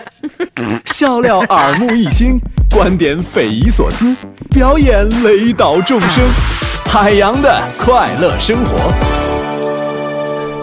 笑料耳目一新，观点匪夷所思，表演雷倒众生，海洋的快乐生活。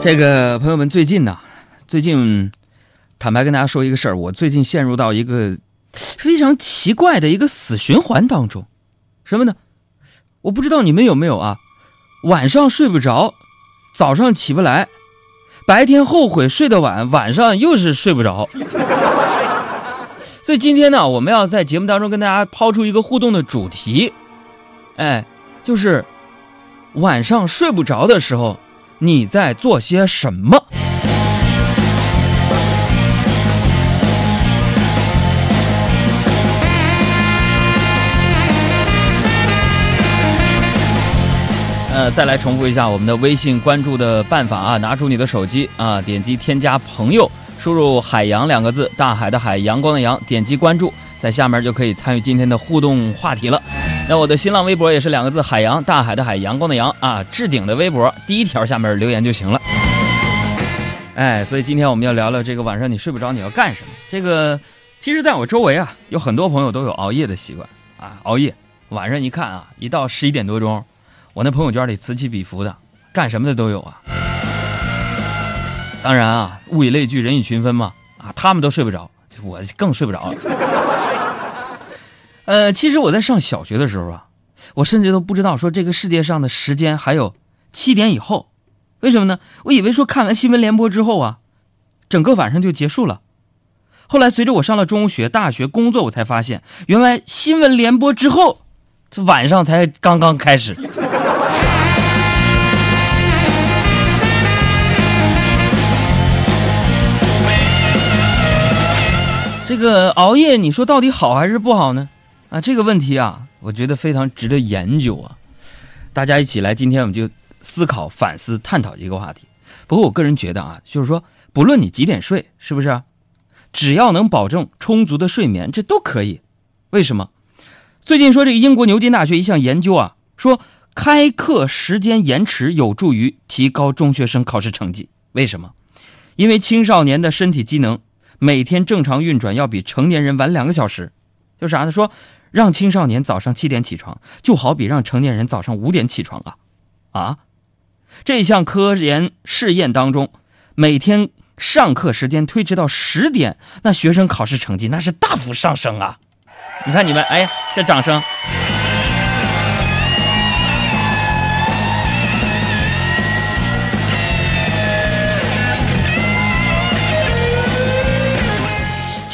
这个朋友们，最近呢，最近坦白跟大家说一个事儿，我最近陷入到一个非常奇怪的一个死循环当中，什么呢？我不知道你们有没有啊，晚上睡不着，早上起不来，白天后悔睡得晚，晚上又是睡不着。所以今天呢，我们要在节目当中跟大家抛出一个互动的主题，哎，就是晚上睡不着的时候，你在做些什么？呃，再来重复一下我们的微信关注的办法啊，拿出你的手机啊，点击添加朋友，输入“海洋”两个字，大海的海，阳光的阳，点击关注，在下面就可以参与今天的互动话题了。那我的新浪微博也是两个字，海洋，大海的海，阳光的阳啊，置顶的微博第一条下面留言就行了。哎，所以今天我们要聊聊这个晚上你睡不着你要干什么？这个其实在我周围啊，有很多朋友都有熬夜的习惯啊，熬夜晚上一看啊，一到十一点多钟。我那朋友圈里此起彼伏的，干什么的都有啊。当然啊，物以类聚，人以群分嘛。啊，他们都睡不着，我更睡不着了。呃，其实我在上小学的时候啊，我甚至都不知道说这个世界上的时间还有七点以后。为什么呢？我以为说看完新闻联播之后啊，整个晚上就结束了。后来随着我上了中学、大学、工作，我才发现，原来新闻联播之后，这晚上才刚刚开始。这个熬夜，你说到底好还是不好呢？啊，这个问题啊，我觉得非常值得研究啊。大家一起来，今天我们就思考、反思、探讨一个话题。不过我个人觉得啊，就是说，不论你几点睡，是不是？只要能保证充足的睡眠，这都可以。为什么？最近说这个英国牛津大学一项研究啊，说开课时间延迟有助于提高中学生考试成绩。为什么？因为青少年的身体机能。每天正常运转要比成年人晚两个小时，就啥呢？说让青少年早上七点起床，就好比让成年人早上五点起床啊！啊，这项科研试验当中，每天上课时间推迟到十点，那学生考试成绩那是大幅上升啊！你看你们，哎呀，这掌声。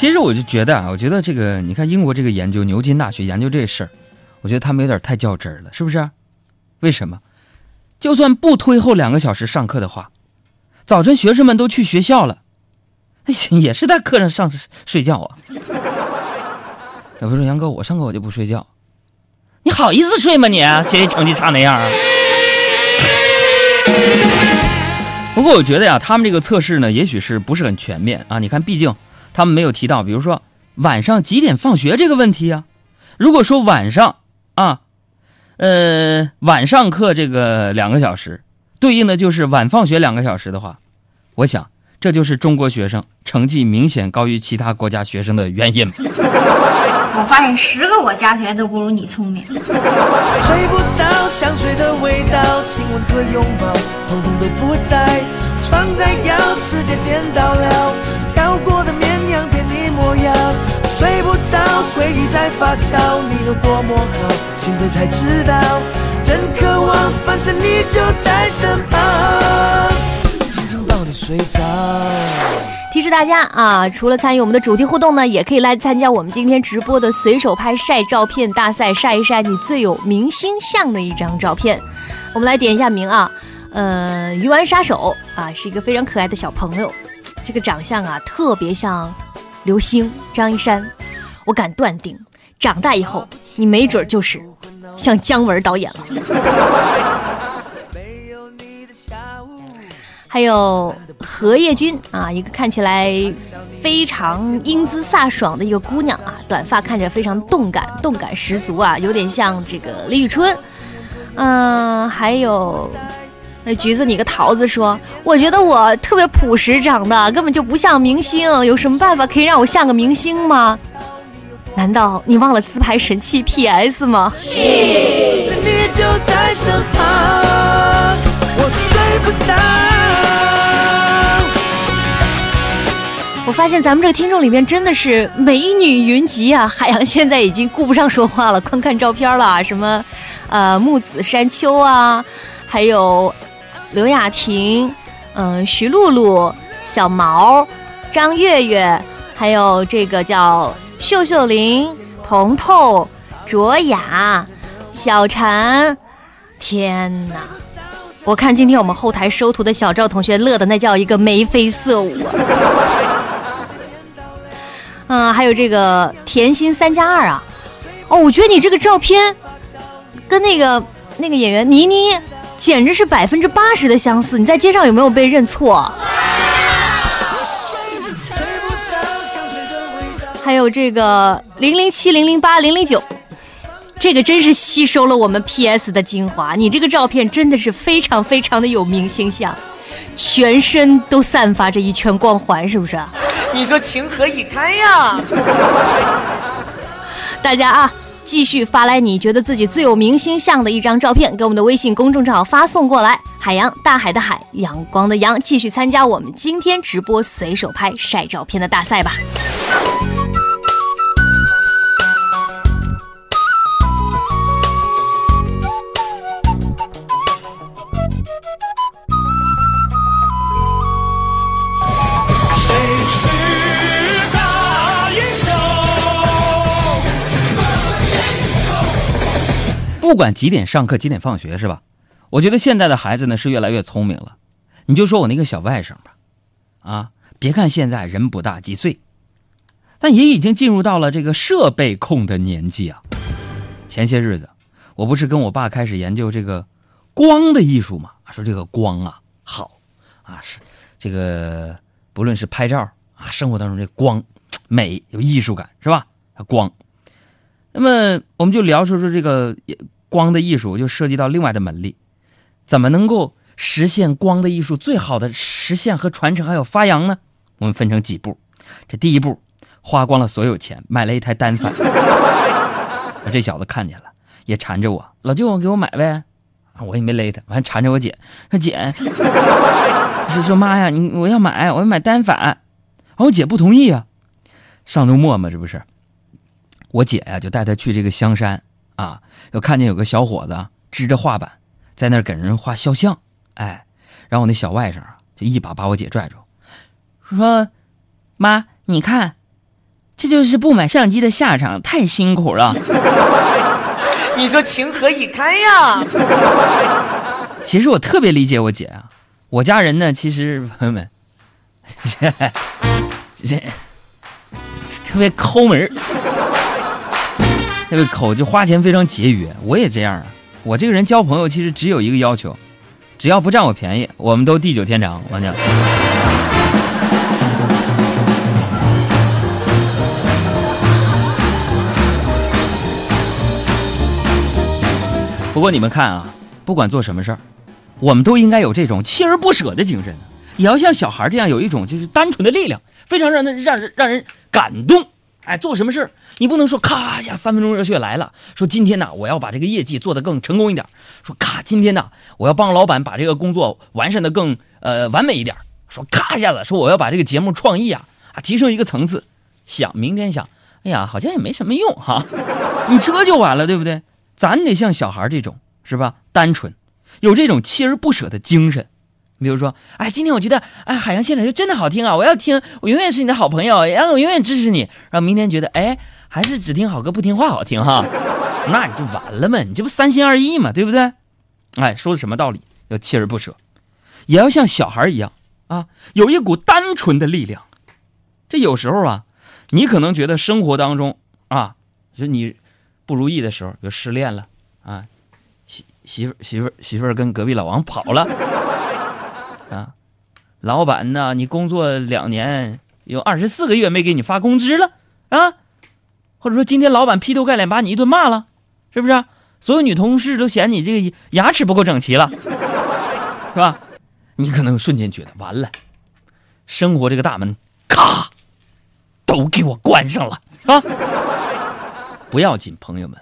其实我就觉得啊，我觉得这个，你看英国这个研究，牛津大学研究这事儿，我觉得他们有点太较真儿了，是不是？为什么？就算不推后两个小时上课的话，早晨学生们都去学校了，那也是在课上上睡觉啊。有朋友说杨哥，我上课我就不睡觉，你好意思睡吗？你学习成绩差那样啊？不过我觉得呀，他们这个测试呢，也许是不是很全面啊？你看，毕竟。他们没有提到，比如说晚上几点放学这个问题啊。如果说晚上啊，呃，晚上课这个两个小时，对应的就是晚放学两个小时的话，我想这就是中国学生成绩明显高于其他国家学生的原因。我发现十个我加起来都不如你聪明。睡不着，香水的味道，亲吻和拥抱，统统都不在。床在摇，世界颠倒了，跳过。回忆在发烧，你有多么好，现在才知道，真渴望，反正你就在身旁，紧紧抱你睡着。提示大家啊，除了参与我们的主题互动呢，也可以来参加我们今天直播的随手拍晒照片大赛，晒一晒你最有明星相的一张照片。我们来点一下名啊，呃，鱼丸杀手啊，是一个非常可爱的小朋友，这个长相啊特别像刘星张一山，我敢断定，长大以后你没准就是像姜文导演了。还有何叶君啊，一个看起来非常英姿飒爽的一个姑娘啊，短发看着非常动感，动感十足啊，有点像这个李宇春。嗯，还有那橘子，你个桃子说，我觉得我特别朴实长得，根本就不像明星。有什么办法可以让我像个明星吗？难道你忘了自拍神器 PS 吗？我发现咱们这个听众里面真的是美女云集啊！海洋现在已经顾不上说话了，光看照片了。什么，呃，木子山丘啊，还有刘雅婷，嗯，徐露露、小毛、张月月，还有这个叫秀秀玲、彤彤、卓雅、小婵。天哪！我看今天我们后台收图的小赵同学乐的那叫一个眉飞色舞。嗯，还有这个甜心三加二啊，哦，我觉得你这个照片跟那个那个演员倪妮简直是百分之八十的相似。你在街上有没有被认错？还有这个零零七零零八零零九，这个真是吸收了我们 PS 的精华。你这个照片真的是非常非常的有明星相，全身都散发着一圈光环，是不是？你说情何以堪呀！大家啊，继续发来你觉得自己最有明星相的一张照片，给我们的微信公众账号发送过来。海洋，大海的海，阳光的阳，继续参加我们今天直播随手拍晒照片的大赛吧。不管几点上课，几点放学，是吧？我觉得现在的孩子呢是越来越聪明了。你就说我那个小外甥吧，啊，别看现在人不大几岁，但也已经进入到了这个设备控的年纪啊。前些日子，我不是跟我爸开始研究这个光的艺术嘛？说这个光啊好啊，是这个不论是拍照啊，生活当中这光美有艺术感是吧？光，那么我们就聊说说这个。光的艺术就涉及到另外的门类，怎么能够实现光的艺术最好的实现和传承还有发扬呢？我们分成几步。这第一步，花光了所有钱买了一台单反。这小子看见了，也缠着我，老舅给我买呗。我也没勒他，完缠着我姐说姐，说说妈呀，你我要买，我要买单反。我姐不同意啊，上周末嘛，这不是，我姐呀就带他去这个香山。啊，又看见有个小伙子支着画板，在那儿给人画肖像，哎，然后我那小外甥啊，就一把把我姐拽住，说：“妈，你看，这就是不买相机的下场，太辛苦了。”你说情何以堪呀？其实我特别理解我姐啊，我家人呢，其实朋友们，这特别抠门那个口就花钱非常节约，我也这样啊。我这个人交朋友其实只有一个要求，只要不占我便宜，我们都地久天长。我讲。不过你们看啊，不管做什么事儿，我们都应该有这种锲而不舍的精神，也要像小孩这样有一种就是单纯的力量，非常让人让人让人感动。哎，做什么事儿，你不能说咔一下三分钟热血来了。说今天呢，我要把这个业绩做得更成功一点。说咔，今天呢，我要帮老板把这个工作完善的更呃完美一点。说咔一下子，说我要把这个节目创意啊啊提升一个层次。想明天想，哎呀，好像也没什么用哈。你这就完了，对不对？咱得像小孩这种是吧？单纯，有这种锲而不舍的精神。比如说，哎，今天我觉得，哎，海洋现场就真的好听啊！我要听，我永远是你的好朋友，然后我永远支持你。然后明天觉得，哎，还是只听好歌不听话好听哈，那你就完了嘛，你这不三心二意嘛，对不对？哎，说的什么道理？要锲而不舍，也要像小孩一样啊，有一股单纯的力量。这有时候啊，你可能觉得生活当中啊，就你不如意的时候，就失恋了啊，媳媳妇媳妇媳妇跟隔壁老王跑了。啊，老板呢？你工作两年，有二十四个月没给你发工资了啊？或者说今天老板劈头盖脸把你一顿骂了，是不是？所有女同事都嫌你这个牙齿不够整齐了。是吧？你可能瞬间觉得完了，生活这个大门，咔，都给我关上了啊！不要紧，朋友们，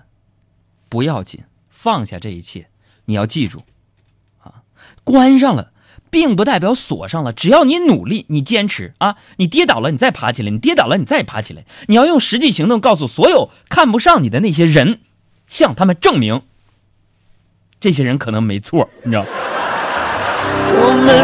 不要紧，放下这一切。你要记住，啊，关上了，并不代表锁上了。只要你努力，你坚持啊，你跌倒了，你再爬起来；你跌倒了，你再爬起来。你要用实际行动告诉所有看不上你的那些人，向他们证明，这些人可能没错，你知道。我们